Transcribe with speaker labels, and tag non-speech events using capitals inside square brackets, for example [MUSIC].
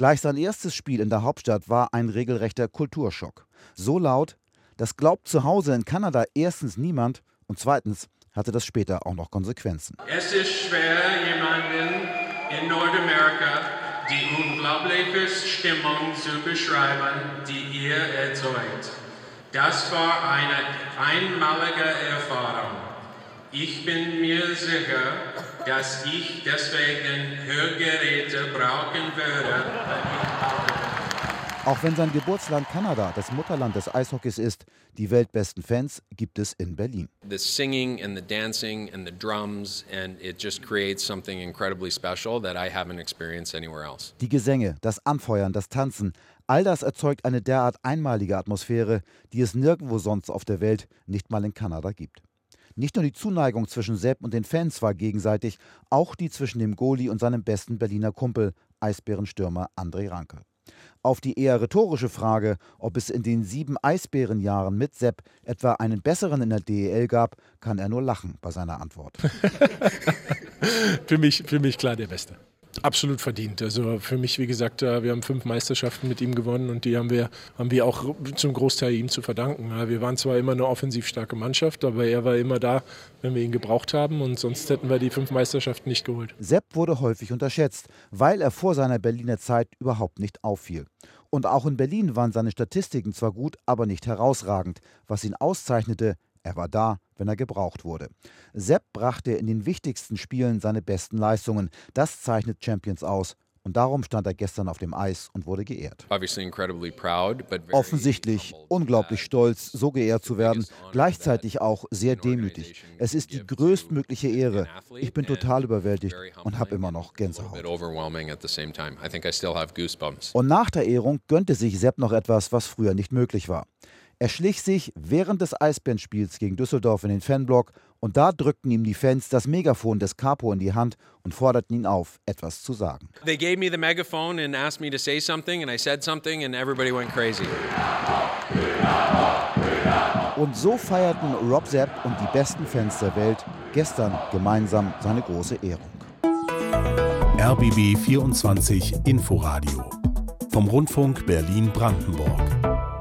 Speaker 1: Gleich sein erstes Spiel in der Hauptstadt war ein regelrechter Kulturschock. So laut, das glaubt zu Hause in Kanada erstens niemand und zweitens hatte das später auch noch Konsequenzen.
Speaker 2: Es ist schwer, jemanden in Nordamerika die unglaubliche Stimmung zu beschreiben, die ihr erzeugt. Das war eine einmalige Erfahrung. Ich bin mir sicher, dass ich deswegen Hörgeräte brauchen würde,
Speaker 1: auch wenn sein Geburtsland Kanada das Mutterland des Eishockeys ist, die weltbesten Fans gibt es in Berlin.
Speaker 3: The singing and the dancing and the drums and it just creates something incredibly special that I haven't experienced anywhere else.
Speaker 1: Die Gesänge, das Anfeuern, das Tanzen, all das erzeugt eine derart einmalige Atmosphäre, die es nirgendwo sonst auf der Welt, nicht mal in Kanada gibt. Nicht nur die Zuneigung zwischen Sepp und den Fans war gegenseitig, auch die zwischen dem Goalie und seinem besten Berliner Kumpel, Eisbärenstürmer André Ranke. Auf die eher rhetorische Frage, ob es in den sieben Eisbärenjahren mit Sepp etwa einen besseren in der DEL gab, kann er nur lachen bei seiner Antwort. [LAUGHS]
Speaker 4: für, mich, für mich klar der Beste. Absolut verdient. Also für mich, wie gesagt, äh, wir haben fünf Meisterschaften mit ihm gewonnen und die haben wir, haben wir auch zum Großteil ihm zu verdanken. Wir waren zwar immer eine offensiv starke Mannschaft, aber er war immer da, wenn wir ihn gebraucht haben und sonst hätten wir die fünf Meisterschaften nicht geholt.
Speaker 1: Sepp wurde häufig unterschätzt, weil er vor seiner Berliner Zeit überhaupt nicht auffiel. Und auch in Berlin waren seine Statistiken zwar gut, aber nicht herausragend. Was ihn auszeichnete, er war da, wenn er gebraucht wurde. Sepp brachte in den wichtigsten Spielen seine besten Leistungen. Das zeichnet Champions aus. Und darum stand er gestern auf dem Eis und wurde geehrt. Offensichtlich unglaublich stolz, so geehrt zu werden, gleichzeitig auch sehr demütig. Es ist die größtmögliche Ehre. Ich bin total überwältigt und habe immer noch Gänsehaut. Und nach der Ehrung gönnte sich Sepp noch etwas, was früher nicht möglich war. Er schlich sich während des Eisbärenspiels gegen Düsseldorf in den Fanblock und da drückten ihm die Fans das Megafon des Capo in die Hand und forderten ihn auf, etwas zu sagen.
Speaker 3: They gave me the megaphone and asked me to say something and I said something and everybody went crazy.
Speaker 1: Und so feierten Rob Zepp und die besten Fans der Welt gestern gemeinsam seine große Ehrung.
Speaker 5: RBB 24 Inforadio vom Rundfunk Berlin-Brandenburg.